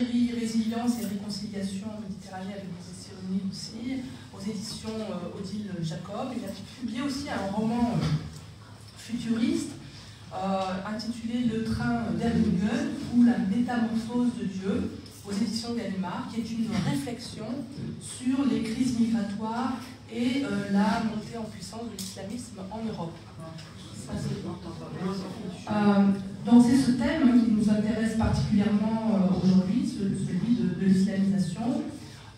Résilience et réconciliation méditerranée avec les aussi, aux éditions euh, Odile Jacob. Il a publié aussi un roman euh, futuriste euh, intitulé Le train d'Erlingen ou La métamorphose de Dieu aux éditions Gallimard, qui est une réflexion sur les crises migratoires et la montée en puissance de l'islamisme en Europe. C'est ce thème qui nous intéresse particulièrement aujourd'hui, celui de, l'islamisation.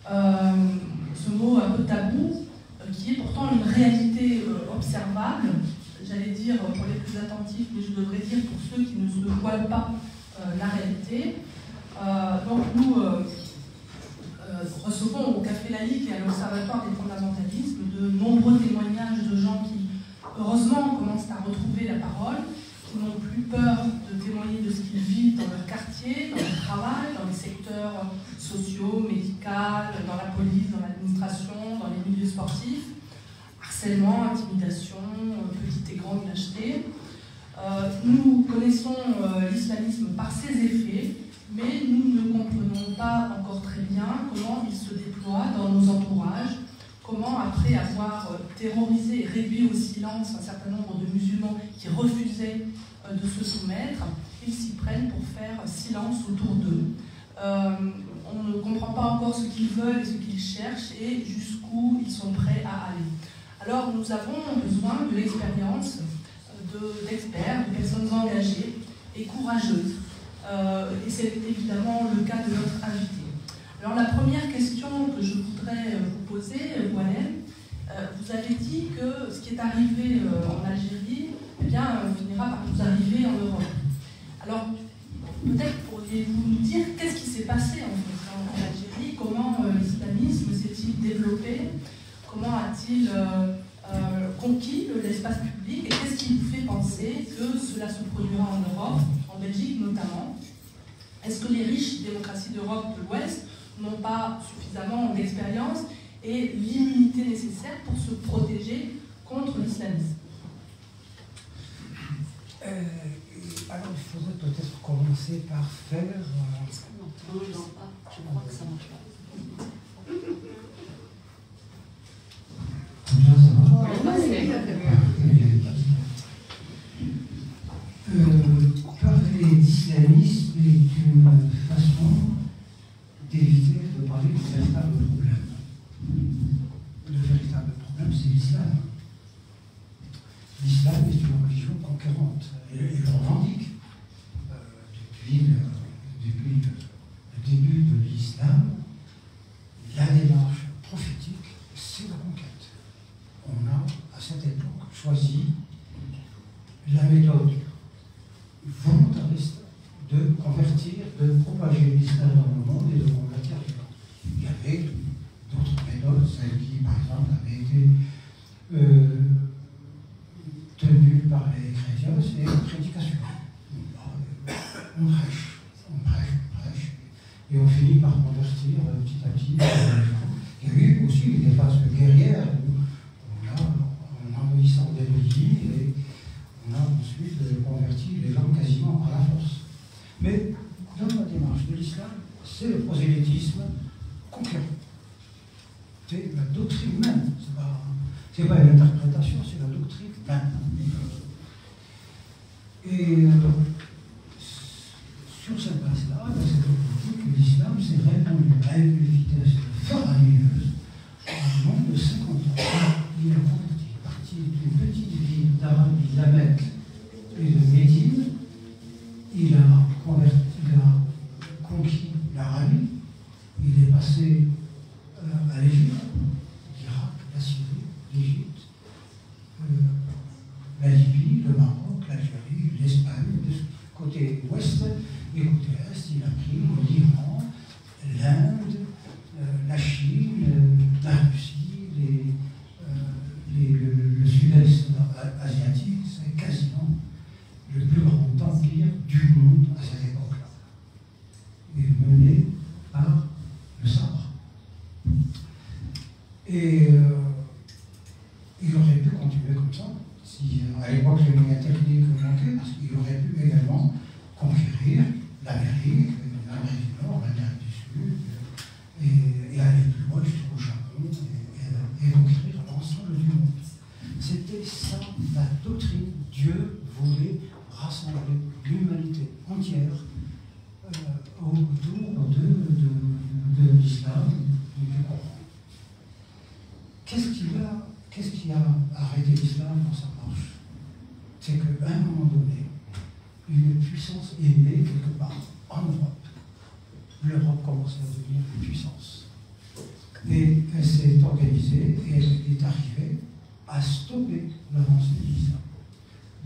ce mot un peu tabou, qui est pourtant une réalité observable j'allais dire pour les plus attentifs, mais je devrais dire pour ceux qui ne se voilent pas euh, la réalité. Euh, donc nous euh, recevons au Café Laïque et à l'Observatoire des fondamentalismes de nombreux témoignages de gens qui, heureusement, commencent à retrouver la parole, qui n'ont plus peur témoigner de ce qu'ils vivent dans leur quartier, dans leur travail, dans les secteurs sociaux, médicaux, dans la police, dans l'administration, dans les milieux sportifs harcèlement, intimidation, petite et grande lâcheté. Euh, nous connaissons euh, l'islamisme par ses effets, mais nous ne comprenons pas encore très bien comment il se déploie dans nos entourages, comment après avoir euh, terrorisé et réduit au silence un certain nombre de musulmans qui refusaient de se soumettre, ils s'y prennent pour faire silence autour d'eux. on ne comprend pas encore ce qu'ils veulent et ce qu'ils cherchent et jusqu'où ils sont prêts à aller. Alors nous avons besoin de l'expérience d'experts, de, personnes engagées et courageuses. Euh, et c'est évidemment le cas de notre invité. Alors la première question que je voudrais vous poser, Walem, euh, vous avez dit que ce qui est arrivé euh, en Algérie eh bien, par nous arriver en Europe. Alors peut-être pourriez-vous nous dire qu'est-ce qui s'est passé en, Algérie, comment l'islamisme s'est-il développé? Comment a-t-il euh, euh, conquis l'espace public? Et qu'est-ce qui vous fait penser que cela se produira en Europe, en Belgique notamment? Est-ce que les riches démocraties d'Europe de l'Ouest n'ont pas suffisamment d'expérience et l'immunité nécessaire pour se protéger contre l'islamisme? Euh, alors, il faudrait peut-être commencer par faire. Est-ce qu'on entend Je crois que ça marche pas. parler d'islamisme est une façon d'éviter de parler du véritable problème. Le véritable problème, c'est l'islam. L'islam est une religion conquérante. Et, le revendique euh, depuis, depuis le début de l'islam. La démarche prophétique, c'est la conquête on a, à cette époque, choisi la méthode volontariste de convertir, de propager l'islam dans le monde et de convertir les gens. Il y avait d'autres méthodes, celles qui, par exemple, avaient été euh, tenues par les chrétiens, c'est la On prêche, on prêche, on prêche, et on finit par convertir petit à petit gens. Il y a eu aussi des phases guerrières envahissant des pays et on a ensuite converti les gens quasiment à la force. Mais dans la démarche de l'islam, c'est le prosélytisme conquérant. C'est la doctrine même. Ce n'est pas, une interprétation, c'est la doctrine même. Et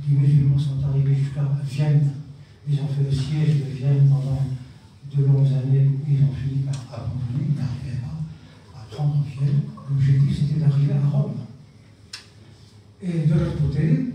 Les musulmans sont arrivés jusqu'à Vienne. Ils ont fait le siège de Vienne pendant de longues années. Ils ont fini par abandonner. Ils n'arrivaient pas à prendre Vienne. L'objectif, c'était d'arriver à Rome. Et de l'autre côté,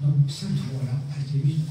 Donc cette voie-là, elle limite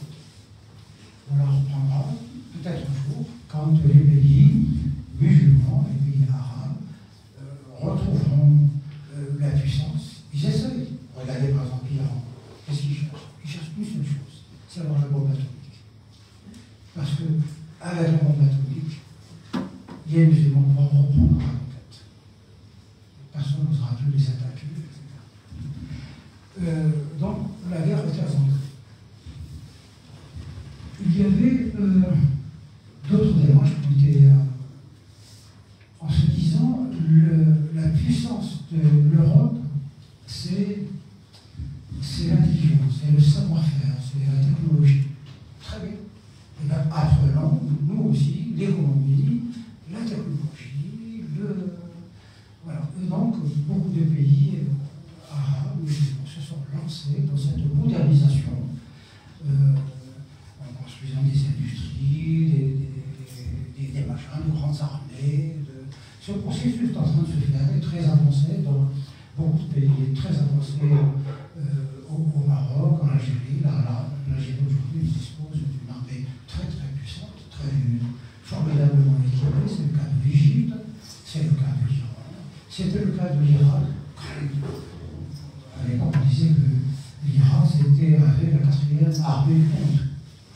C'était la quatrième armée contre.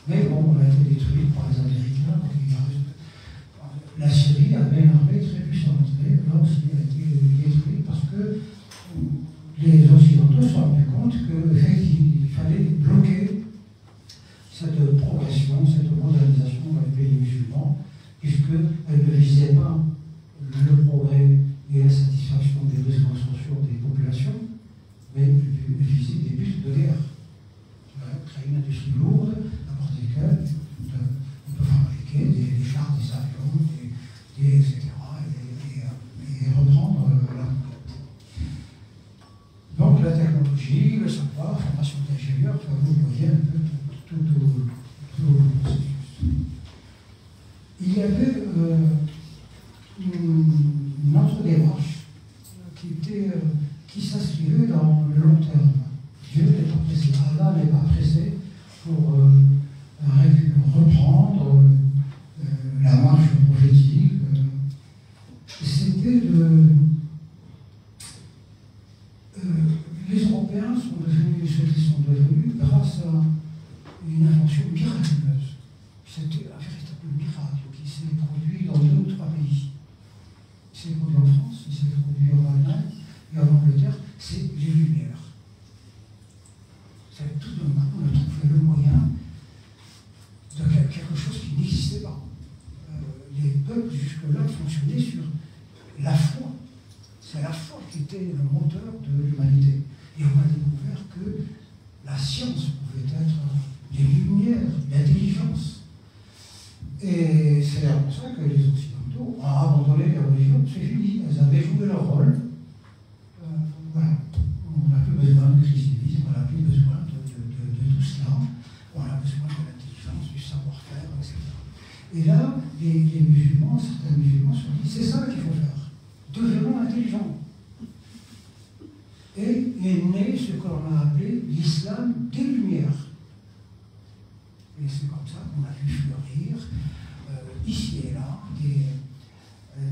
Mais bon, on a été détruite par les Américains, la Syrie avait une armée très puissante, mais là a été détruite parce que les Occidentaux se sont rendus compte qu'il fallait bloquer cette progression, cette modernisation dans les pays musulmans, puisqu'elle ne visait pas jusque-là fonctionnaient sur la foi. C'est la foi qui était le moteur de l'humanité. Et on a découvert que la science pouvait être les lumières, l'intelligence. Et c'est pour ça que les Occidentaux ont abandonné les religions, c'est fini, elles avaient joué leur rôle. Euh, voilà, on n'a plus besoin de christianisme, on n'a plus besoin de, tout cela, on a besoin de l'intelligence, du savoir-faire, etc. Et là, les, les musulmans, certains musulmans se disent, c'est ça qu'il faut faire, devenons intelligents. Et est né ce qu'on a appelé l'islam des Lumières. Et c'est comme ça qu'on a vu fleurir, euh, ici et là, des, euh,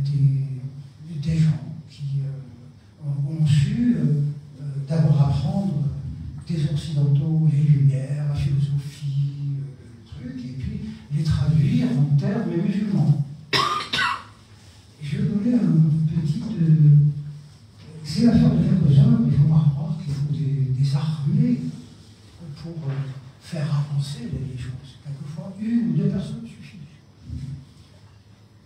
des, gens qui euh, ont, su d'abord apprendre des Occidentaux les Lumières, la philosophie, le truc, et puis les traduire en termes musulmans. Je vais donner un petit. c'est l'affaire de quelques-uns, mais il ne faut pas croire qu'il faut des, des armées pour faire avancer les choses. Quelquefois, une ou deux personnes suffisent.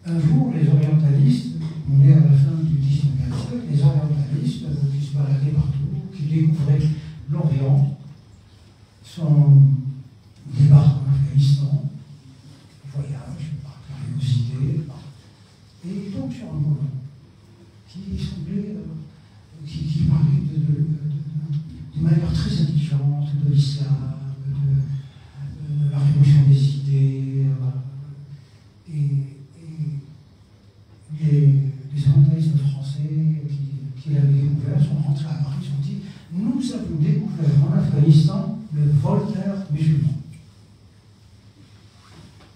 Un jour, les orientalistes, on est à la fin du XIXe siècle, les orientalistes qui se baladaient partout, qui découvraient l'Orient, sont débarquent en Afghanistan, voyage, par curiosité, et ils tombent sur un moment qui semblait, euh, qui, qui, parlait de, de, de manière très intelligente de l'islam, la révolution des idées. Euh, et, les, les orientalistes français qui, qui l'avaient découvert sont rentrés à Paris, ils ont dit Nous avons découvert en Afghanistan le Voltaire musulman.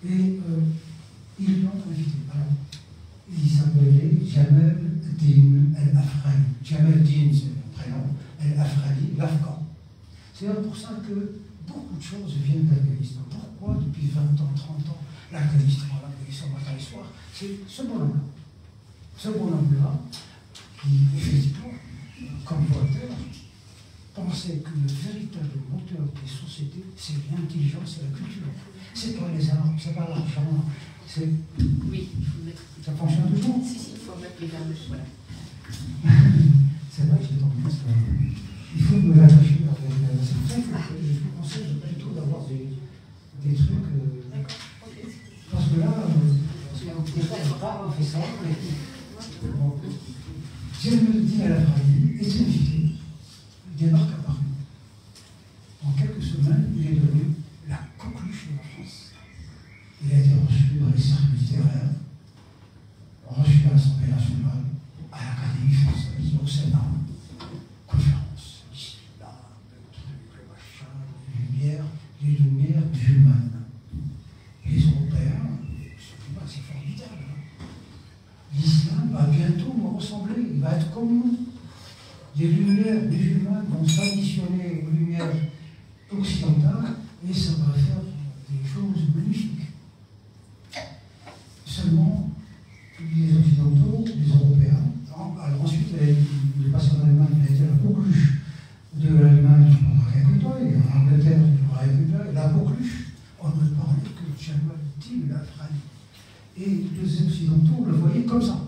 Et euh, ils l'ont invité. Alors, il s'appelait Jamel Din El-Afrani. Jamel Din, c'est le prénom, El-Afrani, l'Afghan. C'est pour ça que beaucoup de choses viennent d'Afghanistan. Pourquoi depuis 20 ans, 30 ans, l'Afghanistan, l'Afghanistan, soir C'est ce bonhomme-là. Ce bonhomme-là, qui, effectivement, comme Voltaire, pensait que le véritable moteur des sociétés, c'est l'intelligence et la culture. C'est pas les armes, c'est pas l'argent, c'est. Oui, il faut mettre. Ça fonctionne toujours Si, si, il faut mettre les verbes, voilà. c'est vrai que j'ai tendance à. Il faut me l'attacher avec. C'est pour ça que je vous conseille plutôt d'avoir des, des trucs. Euh, parce que là, des fois, on fait ça. Bon. me dit à la famille, est invité, il débarque à Paris. En quelques semaines, il est devenu la coqueluche de la France. Il a été reçu dans les cercles littéraires, reçu à l'Assemblée nationale, à l'Académie française, au Sénat, conférence, l'islam, le truc, le machin, les lumières, les lumières humaines. Les Européens, c'est formidable. Hein. L'islam va bientôt nous ressembler, il va être comme nous. Les lumières musulmanes traditionnelle lumière occidentale, et ça va faire des choses magnifiques. Seulement, les Occidentaux, les Européens, hein, bah, alors ensuite, il passe en Allemagne, il a été la coqueluche de l'Allemagne pendant quelques et en Angleterre, il la coqueluche, on ne parlait que de la Et les Occidentaux le voyaient comme ça.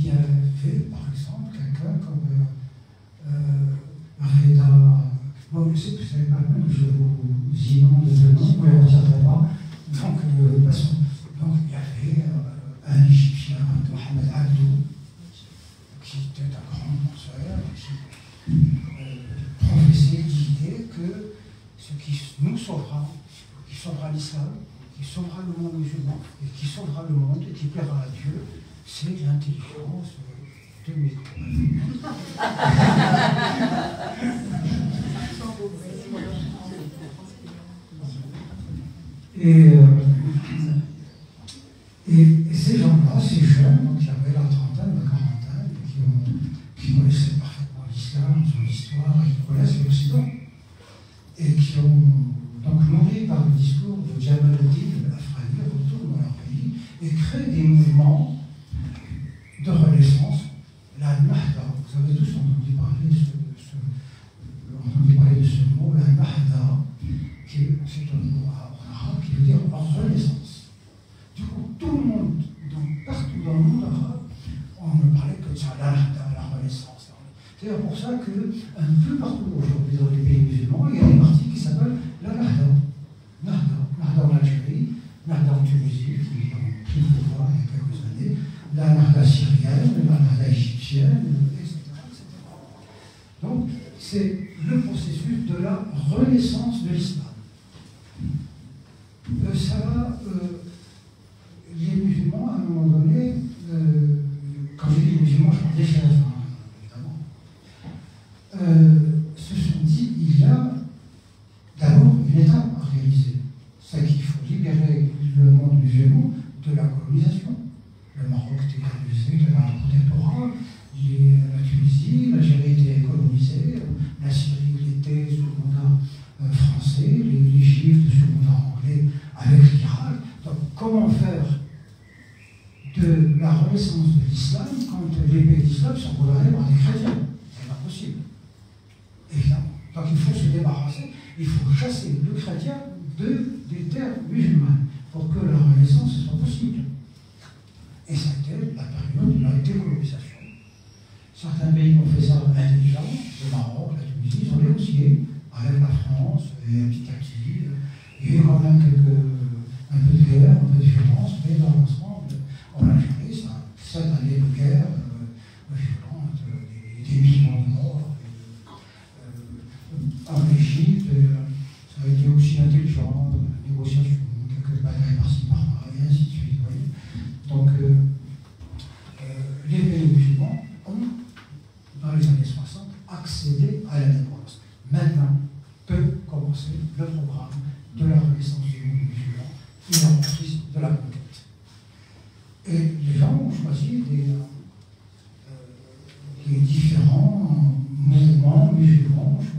Il y avait par exemple quelqu'un comme euh, euh, Reda. Bon, je sais que c'est pas mal, je vous inonde de noms, mais on ne pas. Donc, euh, passons. c'est l'intelligence de mes euh, Et, et, ces gens-là, ces jeunes, qui avaient la trentaine, la quarantaine, qui, ont, qui connaissaient parfaitement l'islam, son histoire, qui connaissent l'Occident, et qui ont donc nourri par le discours de Jamal al-Din, la frayeur, retournent dans leur pays et créent des C'est pour ça qu'un euh, peu partout aujourd'hui dans les pays musulmans, il y a des partis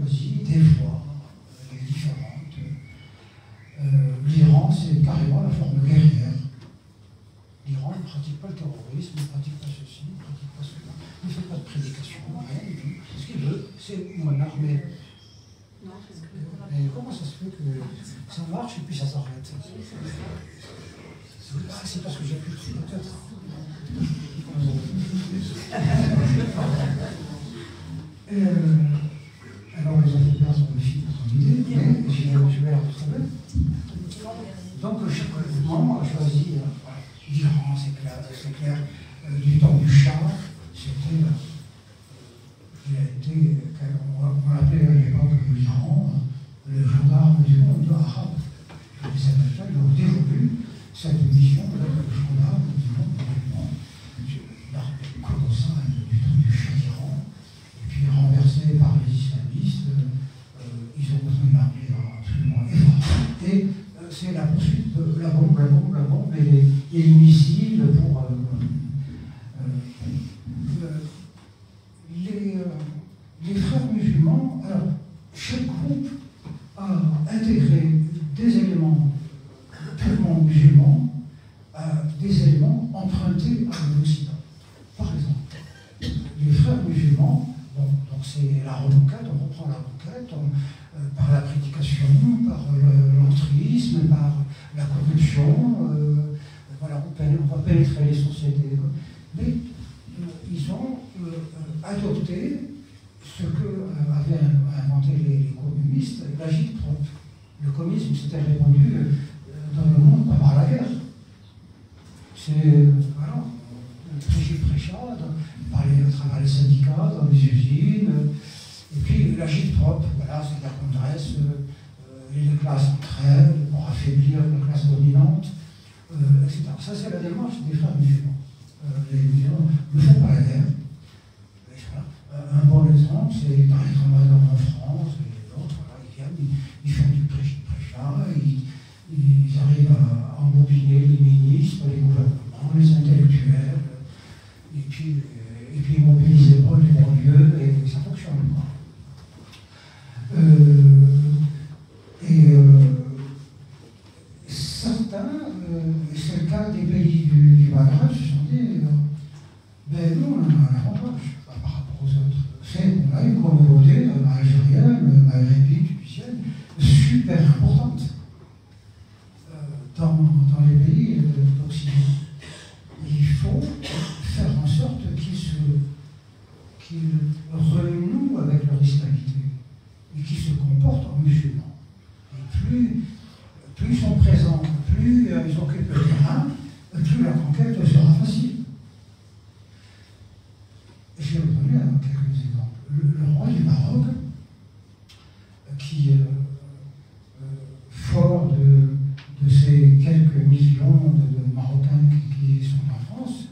des voies euh, différentes. Euh, L'Iran, c'est carrément la forme guerrière. L'Iran ne pratique pas le terrorisme, ne pratique pas ceci, ne pratique pas cela, ne fait pas de prédication, rien. Ce qu'il veut, c'est mon armée. Mais comment ça se fait que ça marche et puis ça s'arrête? Ah, c'est parce que j'appuie dessus, peut-être. Euh, secrétaire euh, du temps du chat, c'était. il a été, euh, on, l'appelait à l'époque de l'Iran, euh, le gendarme du monde arabe. Les Américains ont déroulé cette mission. -là. ils euh, euh, ce que euh, avaient inventé les, communistes, l'agite propre. Le communisme s'était répandu dans le monde par la guerre. C'est, voilà, prêcher, prêcha, par les, à travers les syndicats, dans les usines, et puis l'agite propre, voilà, c'est-à-dire qu'on dresse les classes entre elles pour affaiblir la classe dominante, etc. Ça, c'est la démarche des frères musulmans les étudiants ne font pas la guerre. Un bon exemple, c'est par exemple en France et d'autres, ils viennent, ils font du prêchat, ils, ils arrivent à embobiner les ministres, les gouvernements, les intellectuels. millions de, Marocains qui sont en France,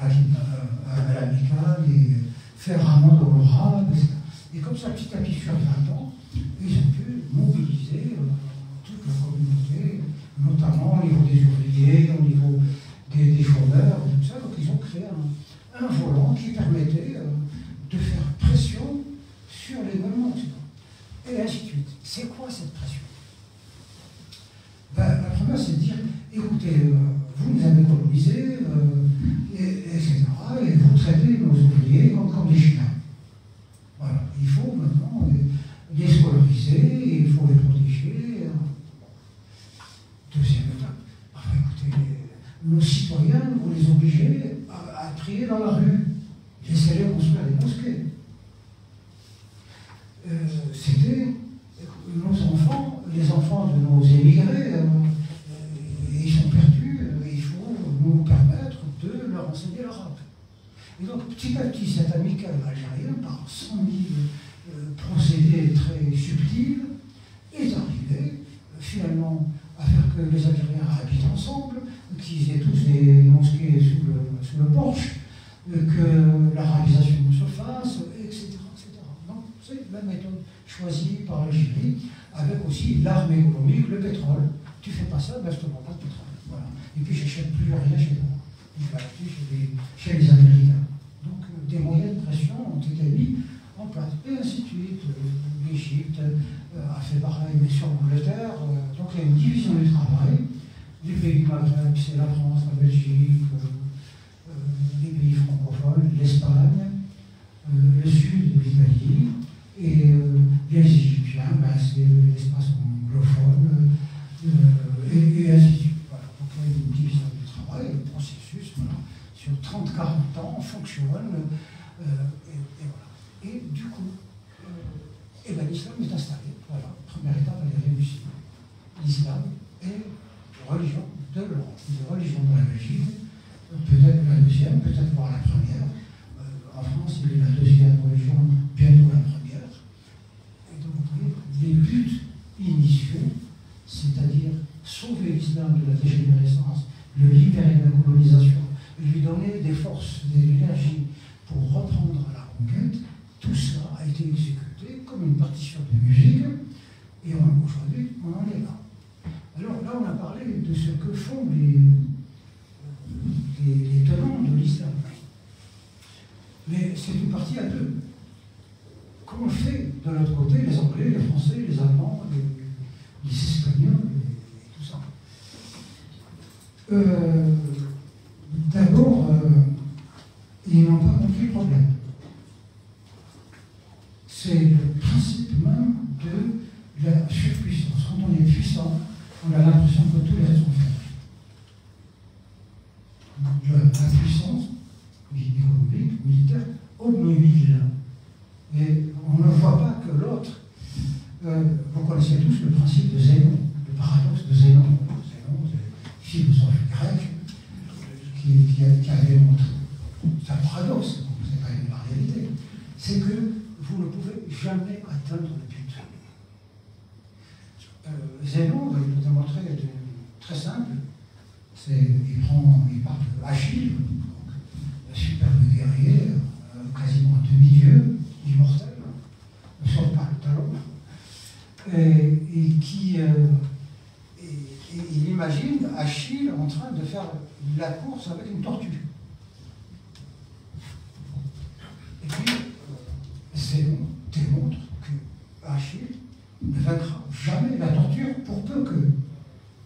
à, à l'amicale et faire un monde. Et comme ça, petit à petit, sur 20 ans, ils ont pu mobiliser euh, toute la communauté, notamment au niveau des ouvriers, au niveau des, des tout ça. Donc ils ont créé un volant qui permettait aient tous des mosquées sous le, le porche, que l'arabisation se fasse, etc la méthode choisie par l'Algérie, avec aussi l'arme économique, le pétrole. Tu fais pas ça, ben je te vends pas de pétrole. Voilà. Et puis j'achète plus rien chez moi. Il va acheter chez les, chez les Américains. Donc euh, des moyens de pression ont été mis en place. Et ainsi de suite. Euh, L'Égypte euh, a fait pareil, mais sur l'Angleterre. donc il y a une division du travail. Les pays du Maghreb, c'est la France, la Belgique, les pays francophones, l'Espagne, le sud de l'Italie, et euh, les Égyptiens, ben, c'est l'espace anglophone, euh, et, ainsi de suite. Voilà. Donc il y a une division du travail, le processus, voilà, sur 30-40 ans, fonctionne, euh, et, voilà. Et du coup, et ben, l'islam est installé. Voilà, première étape, elle est réussie. L'islam est religion de l'Europe, une peut-être la deuxième, peut-être voir la première. en France, il est la deuxième religion, bientôt la première les buts initiaux, c'est-à-dire sauver l'islam de la dégénérescence, le libérer de la colonisation, lui donner des forces, de l'énergie pour reprendre la conquête, tout cela a été exécuté comme une partition de musique, et aujourd'hui, on en est là. Alors là, on a parlé de ce que font les, les, les tenants de l'islam. Mais c'est une partie à deux comment fait de l'autre côté les Anglais, les Français, les Allemands, les, Espagnols et, tout ça euh, D'abord, euh, ils n'ont pas compris le problème. C'est le principe même de la surpuissance. Quand on est puissant, on a l'impression que tous les restes sont faibles. La puissance économique, militaire, obnuile. Et on ne voit pas que l'autre. Vous connaissez tous le principe de Zénon, le paradoxe de Zénon. Zénon, philosophe grec qui, qui, a, qui démontré. C'est un paradoxe, c'est pas une réalité. C'est que vous ne pouvez jamais atteindre le but. Euh, Zénon, il le démontrer très simple. Il, prend, il parle d'Achille, un superbe guerrier, euh, quasiment un demi-dieu, immortel saute par le talon, et, qui euh, il imagine Achille en train de faire la course avec une tortue. Et puis, Zénon démontre que Achille ne vaincra jamais la torture pour peu que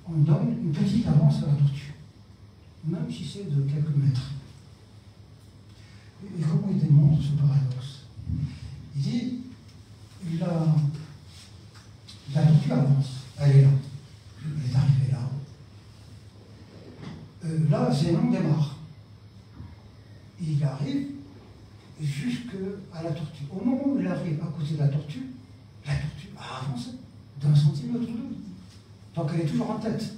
on donne une petite avance à la tortue, même si c'est de quelques mètres. Et comment il démontre ce paradoxe Il dit la, la tortue avance. Elle est là. Elle est arrivée là. Euh, là, Zénon démarre. Il arrive jusqu'à la tortue. Au moment où il arrive à côté de la tortue, la tortue a avancé d'un centimètre ou deux. Donc elle est toujours en tête.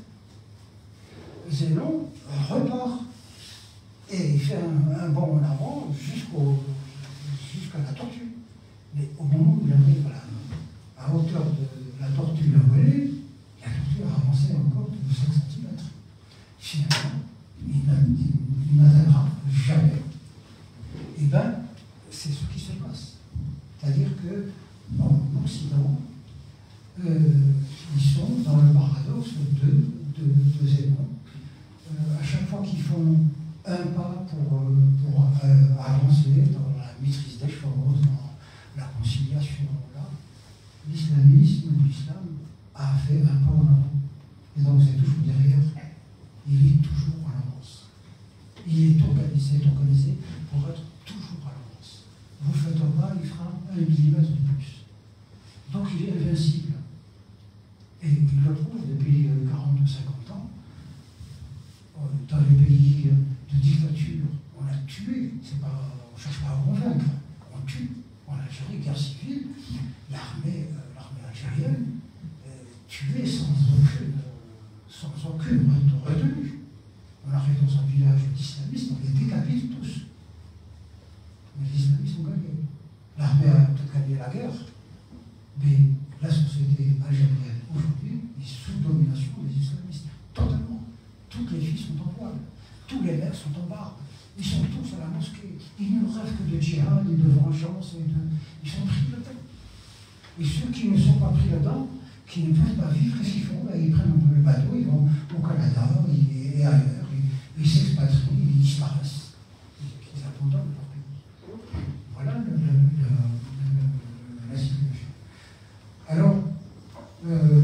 euh,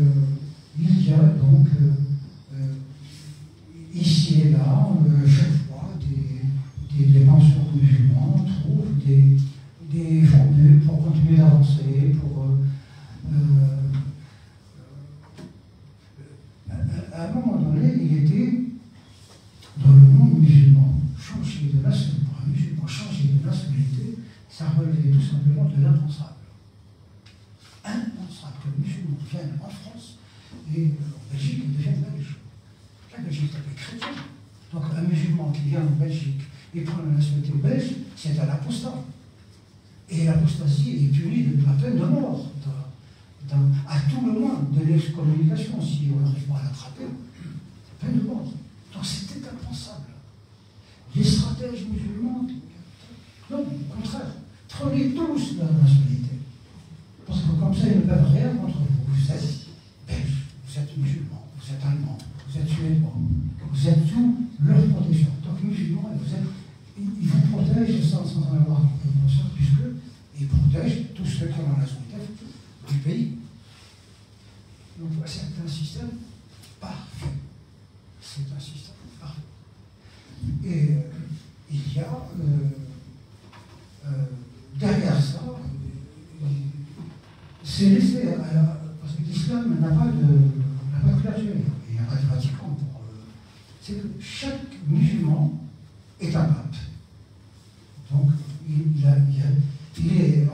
il y a donc euh,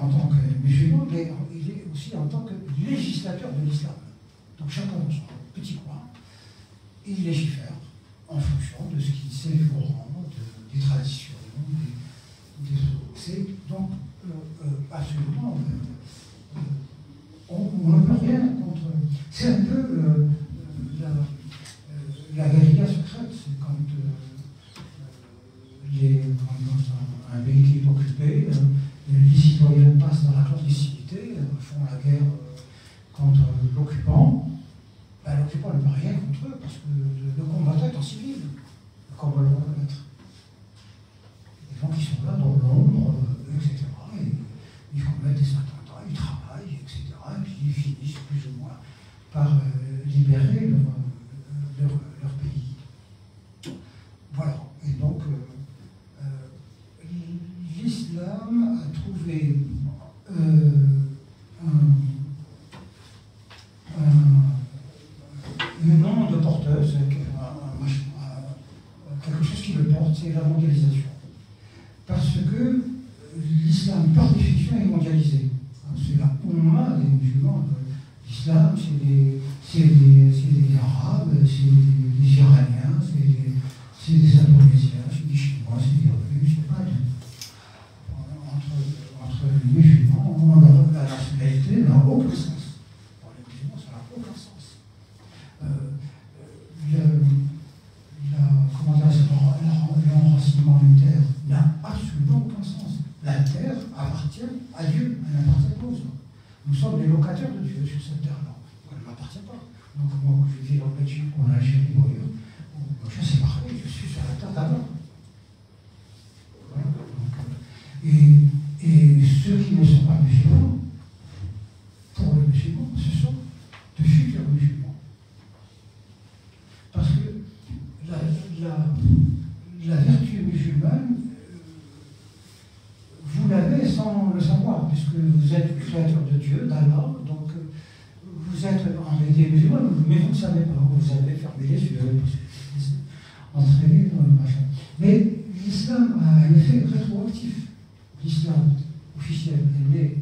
en tant que musulman, mais il est aussi en tant que législateur de l'islam. Donc chacun dans son petit coin, il légifère en fonction de ce qui s'est Nous sommes les locataires de Dieu sur cette terre-là. Dieu, d'Allah. Donc, euh, vous êtes en réalité musulmans, mais vous ne savez pas, vous avez fermé les yeux, entraîné dans le machin. Mais l'islam a un effet rétroactif. L'islam officiel est né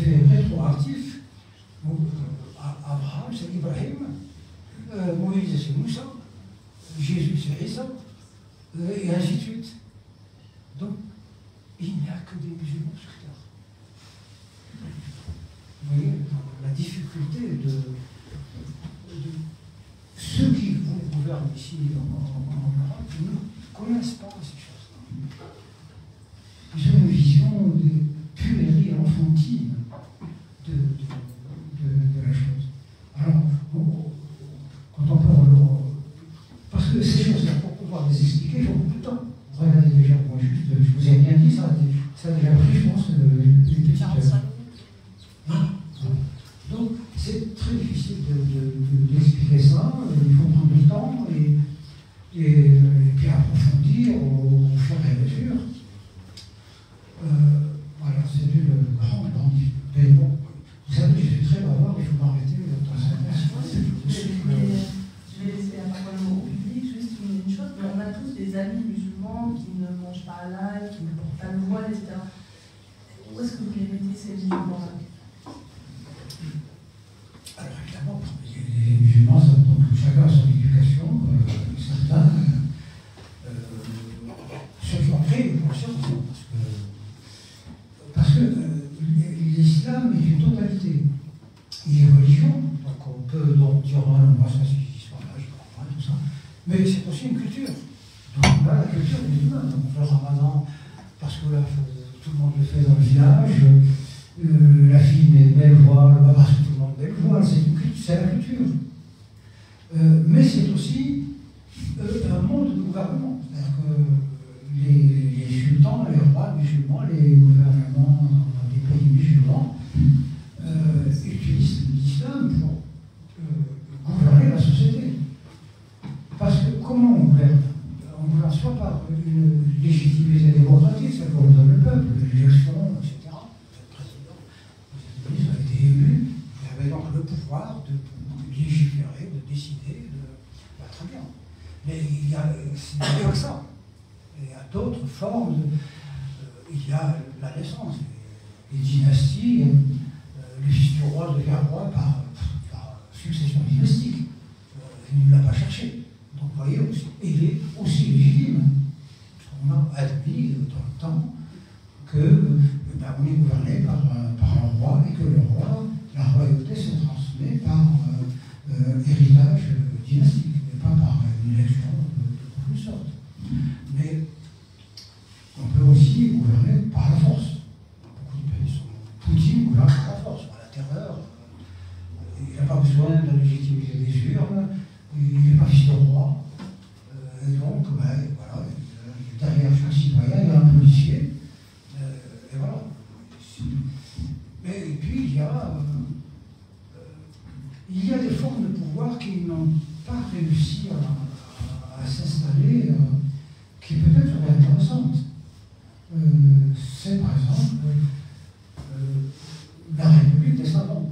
effet rétroactif, euh, Abraham c'est Ibrahim, euh, Moïse c'est Moussa, Jésus c'est Isa, euh, et ainsi de suite. Donc, il n'y a que des musulmans sur Terre. Vous voyez, la difficulté de, ceux qui vous gouvernent ici en, en, Europe ne connaissent pas ces choses. Ça, déjà appris, je pense, une, une, une, une Euh, tout, le monde le fait dans le village. Euh, la fille est belle estava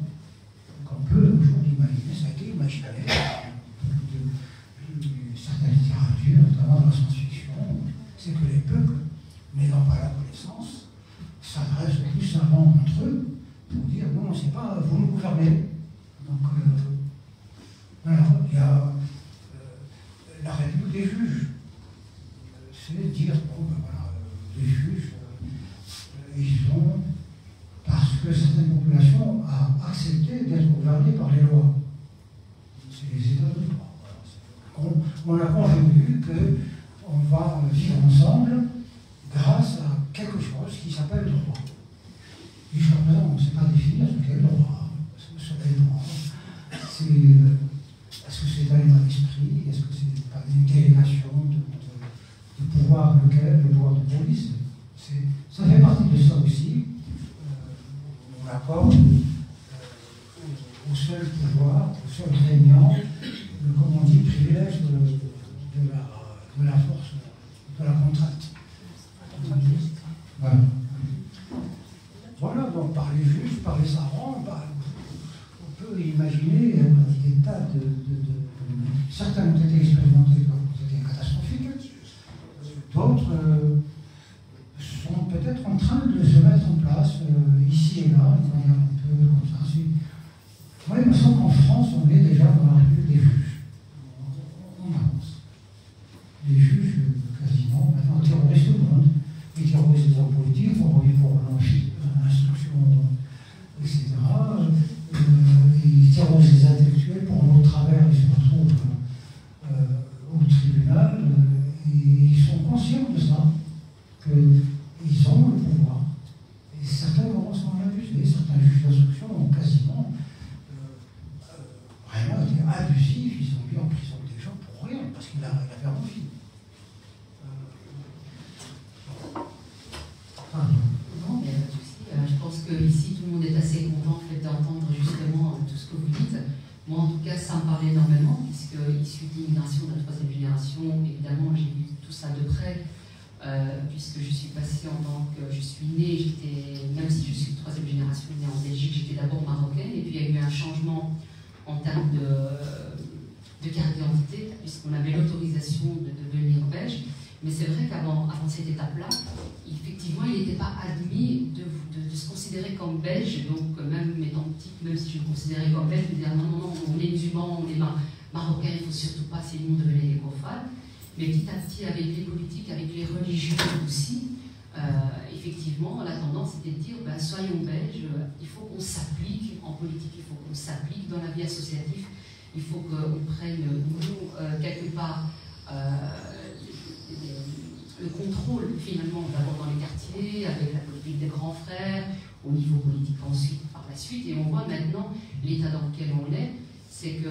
l'état dans lequel on est, c'est que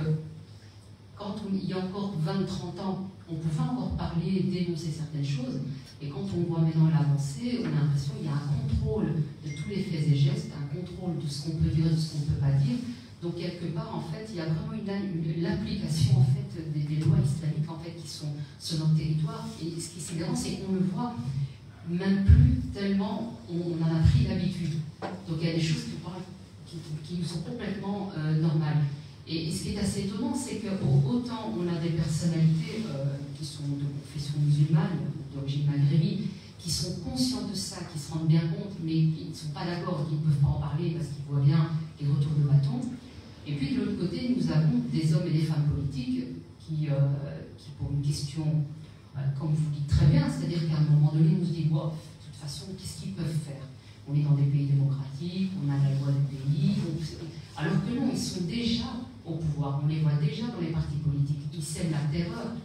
quand il y a encore 20-30 ans, on pouvait encore parler, dénoncer certaines choses, et quand on voit maintenant l'avancée, on a l'impression qu'il y a un contrôle de tous les faits et gestes, un contrôle de ce qu'on peut dire, de ce qu'on ne peut pas dire, donc quelque part, en fait, il y a vraiment l'application en fait des, lois islamiques en fait qui sont sur notre territoire. Et ce qui est sidérant, c'est qu'on le voit même plus tellement on en a pris l'habitude. Donc il y a des choses qui, parlent, qui, sont complètement euh, normales. Et, ce qui est assez étonnant, c'est que autant on a des personnalités euh, qui sont de confession musulmane, d'origine maghrébine, qui sont conscients de ça, qui se rendent bien compte, mais qui ne sont pas d'accord, qui ne peuvent pas en parler parce qu'ils voient bien les retours de bâton. Et puis de l'autre côté, nous avons des hommes et des femmes politiques qui, euh, pour une question, comme vous dites très bien, c'est-à-dire qu'à un moment donné, nous se bon, de toute façon, qu'est-ce qu'ils peuvent faire? On est dans des pays démocratiques, on a la loi du pays, alors que non, ils sont déjà au pouvoir, on les voit déjà dans les partis politiques, ils sèment la terreur,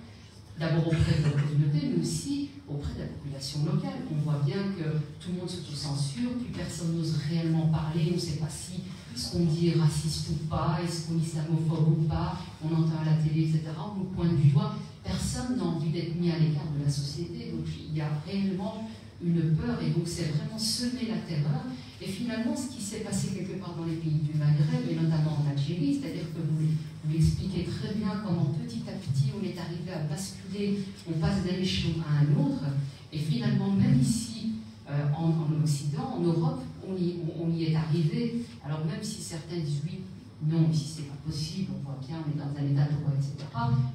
d'abord auprès de la communauté, mais aussi auprès de la population locale. On voit bien que tout le monde s'auto-censure, plus personne n'ose réellement parler, on ne sait pas si ce qu'on dit est raciste ou pas, est-ce qu'on est islamophobe ou pas, on entend à la télé, etc. On nous pointe du doigt. Personne n'a envie d'être mis à l'écart de la société. Donc il y a réellement une peur et donc c'est vraiment semer la terreur. Et finalement, ce qui s'est passé quelque part dans les pays du Maghreb, et notamment en Algérie, c'est-à-dire que vous, vous expliquez très bien comment petit à petit on est arrivé à basculer, on passe d'un échelon à un autre, et finalement, même ici, euh, en, en, Occident, en Europe, on y, on, y, est arrivé. Alors même si certains disent oui, non, ici c'est pas possible, on voit bien, on est dans un état de droit, etc.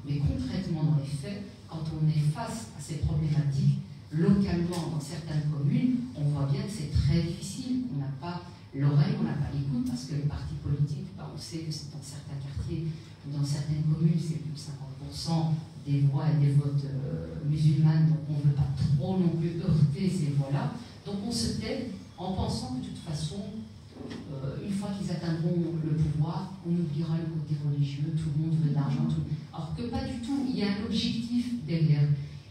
Mais concrètement, dans les faits, quand on est face à ces problématiques, localement dans certaines communes, on voit bien que c'est très difficile. On n'a pas l'oreille, on n'a pas l'écoute, parce que les partis politiques, bah, on sait que c'est dans certains quartiers, dans certaines communes, c'est plus de 50% des voix et des votes euh, musulmanes, donc on ne veut pas trop non plus heurter ces voies-là. Donc on se tait en pensant que de toute façon, euh, une fois qu'ils atteindront le pouvoir, on oubliera le côté religieux, tout le monde veut de l'argent. Alors que pas du tout, il y a un objectif derrière.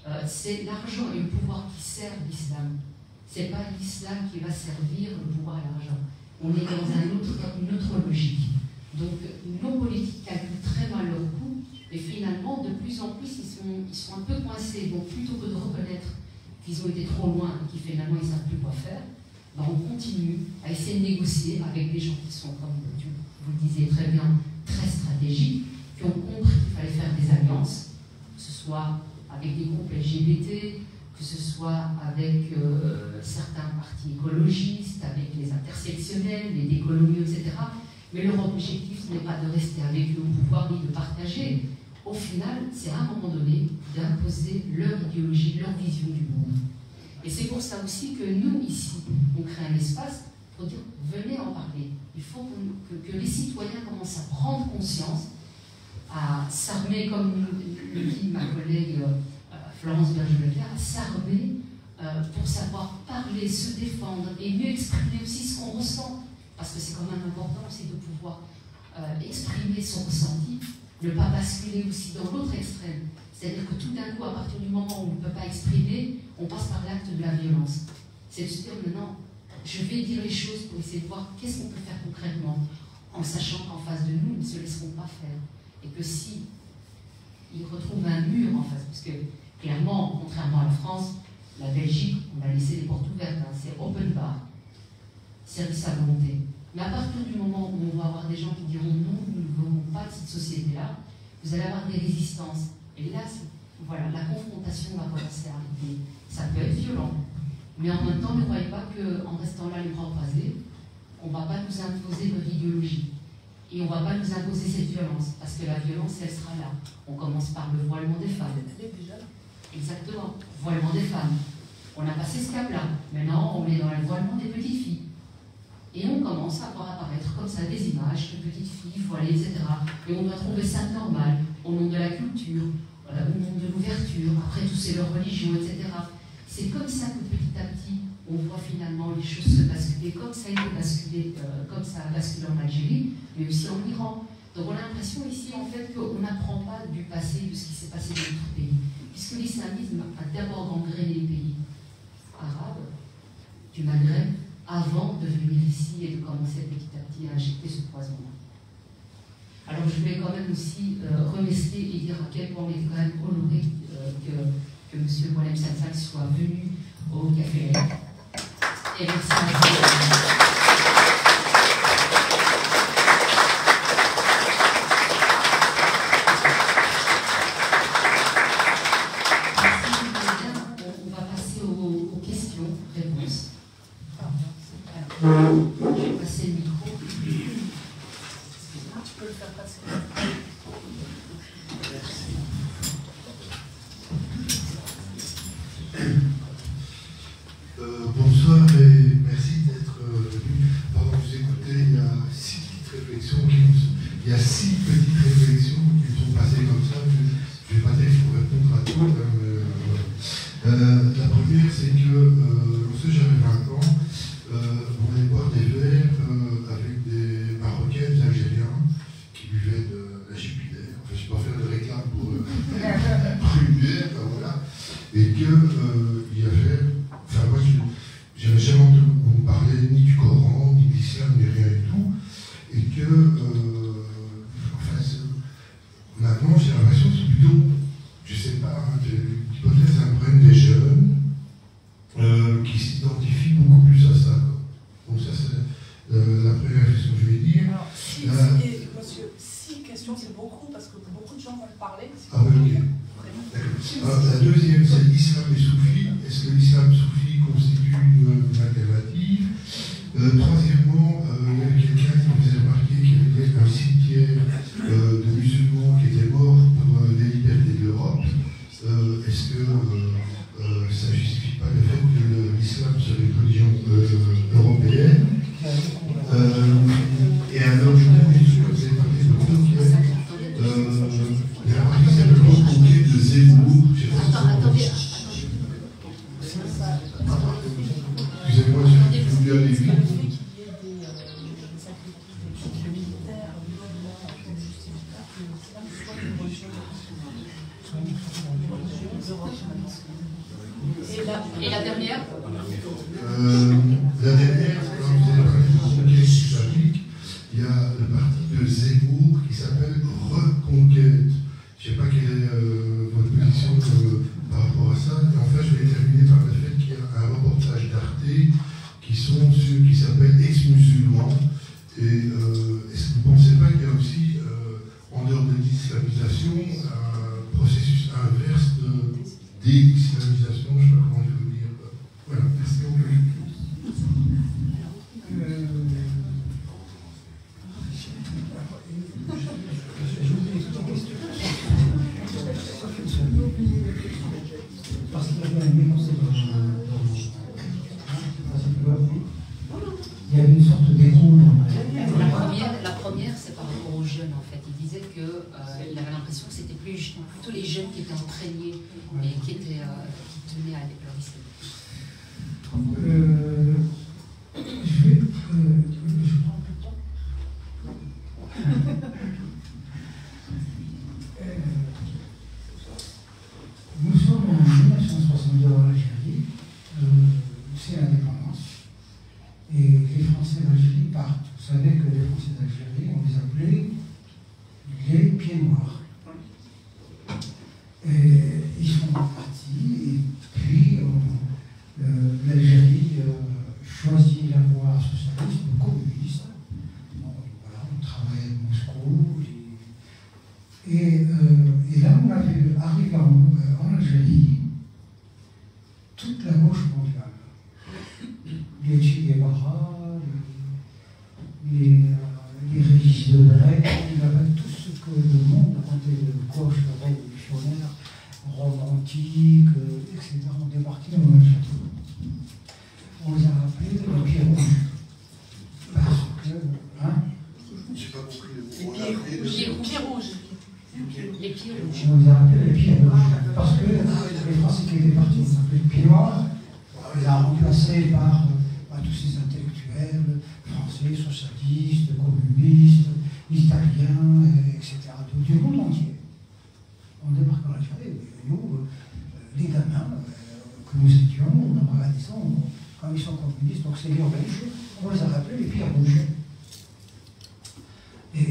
Euh, c'est l'argent et le pouvoir qui servent l'islam. C'est pas l'islam qui va servir le pouvoir et l'argent. On est dans une autre logique. Donc nos politiques calculent très mal leur coût et finalement, de plus en plus, ils sont, un peu coincés. Donc plutôt que de reconnaître qu'ils ont été trop loin et qu'ils finalement ils ne savent plus quoi faire, ben, on continue à essayer de négocier avec des gens qui sont, comme vous le disiez très bien, très stratégiques, qui ont compris qu'il fallait faire des alliances, que ce soit avec des groupes LGBT, que ce soit avec euh, certains partis écologistes, avec les intersectionnels, les décoloniaux, etc. Mais leur objectif, ce n'est pas de rester avec eux au pouvoir ni de partager. Au final, c'est à un moment donné d'imposer leur idéologie, leur vision du monde. Et c'est pour ça aussi que nous, ici, on crée un espace pour dire venez en parler. Il faut que, les citoyens commencent à prendre conscience, à s'armer, comme le dit ma collègue. Euh, Florence Berger-Leclerc, à s'armer euh, pour savoir parler, se défendre et mieux exprimer aussi ce qu'on ressent. Parce que c'est quand même important aussi de pouvoir euh, exprimer son ressenti, ne pas basculer aussi dans l'autre extrême. C'est-à-dire que tout d'un coup, à partir du moment où on ne peut pas exprimer, on passe par l'acte de la violence. C'est de se dire maintenant, je vais dire les choses pour essayer de voir qu'est-ce qu'on peut faire concrètement, en sachant qu'en face de nous, ils ne se laisseront pas faire. Et que si ils retrouvent un mur en face, parce que Clairement, contrairement à la France, la Belgique, on a laissé les portes ouvertes, hein. c'est open bar, service à volonté. Mais à partir du moment où on va avoir des gens qui diront non, nous ne voulons pas de cette société-là, vous allez avoir des résistances. Et là, voilà, la confrontation va commencer à arriver. Ça peut être violent. Mais en même temps, ne croyez pas qu'en restant là les bras croisés, on ne va pas nous imposer notre idéologie. Et on ne va pas nous imposer cette violence, parce que la violence, elle sera là. On commence par le voilement des femmes. Exactement. Voilement des femmes. On a passé ce cap-là. Maintenant, on est dans le voilement des petites filles. Et on commence à voir apparaître comme ça des images de petites filles voilées, etc. Et on doit trouver ça normal, au nom de la culture, au nom de l'ouverture, après tout c'est leur religion, etc. C'est comme ça que petit à petit, on voit finalement les choses se basculer, comme ça a été basculé, euh, comme ça a basculé en Algérie, mais aussi en Iran. Donc on a l'impression ici en fait qu'on n'apprend pas du passé, de ce qui s'est passé dans notre pays puisque l'islamisme a d'abord gangréné les pays arabes du Maghreb avant de venir ici et de commencer petit à petit à injecter ce poison-là. Alors je vais quand même aussi euh, et dire à quel point on est quand même honoré euh, que, que M. Moulem Sansak soit venu au Café Et merci à Euh, troisième qui, tenaient à leur